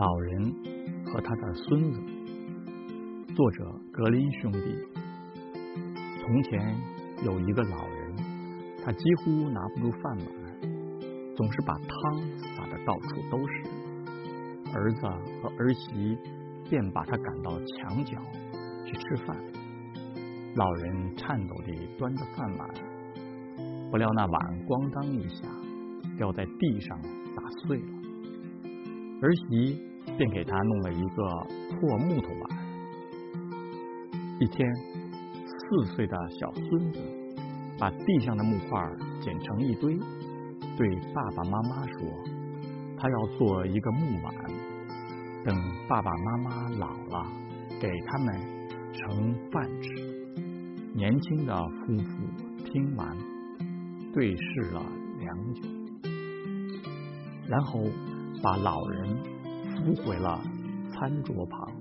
老人和他的孙子，作者格林兄弟。从前有一个老人，他几乎拿不住饭碗，总是把汤洒的到处都是。儿子和儿媳便把他赶到墙角去吃饭。老人颤抖地端着饭碗，不料那碗咣当一下掉在地上，打碎了。儿媳便给他弄了一个破木头碗。一天，四岁的小孙子把地上的木块捡成一堆，对爸爸妈妈说：“他要做一个木碗，等爸爸妈妈老了，给他们盛饭吃。”年轻的夫妇听完，对视了良久，然后。把老人扶回了餐桌旁。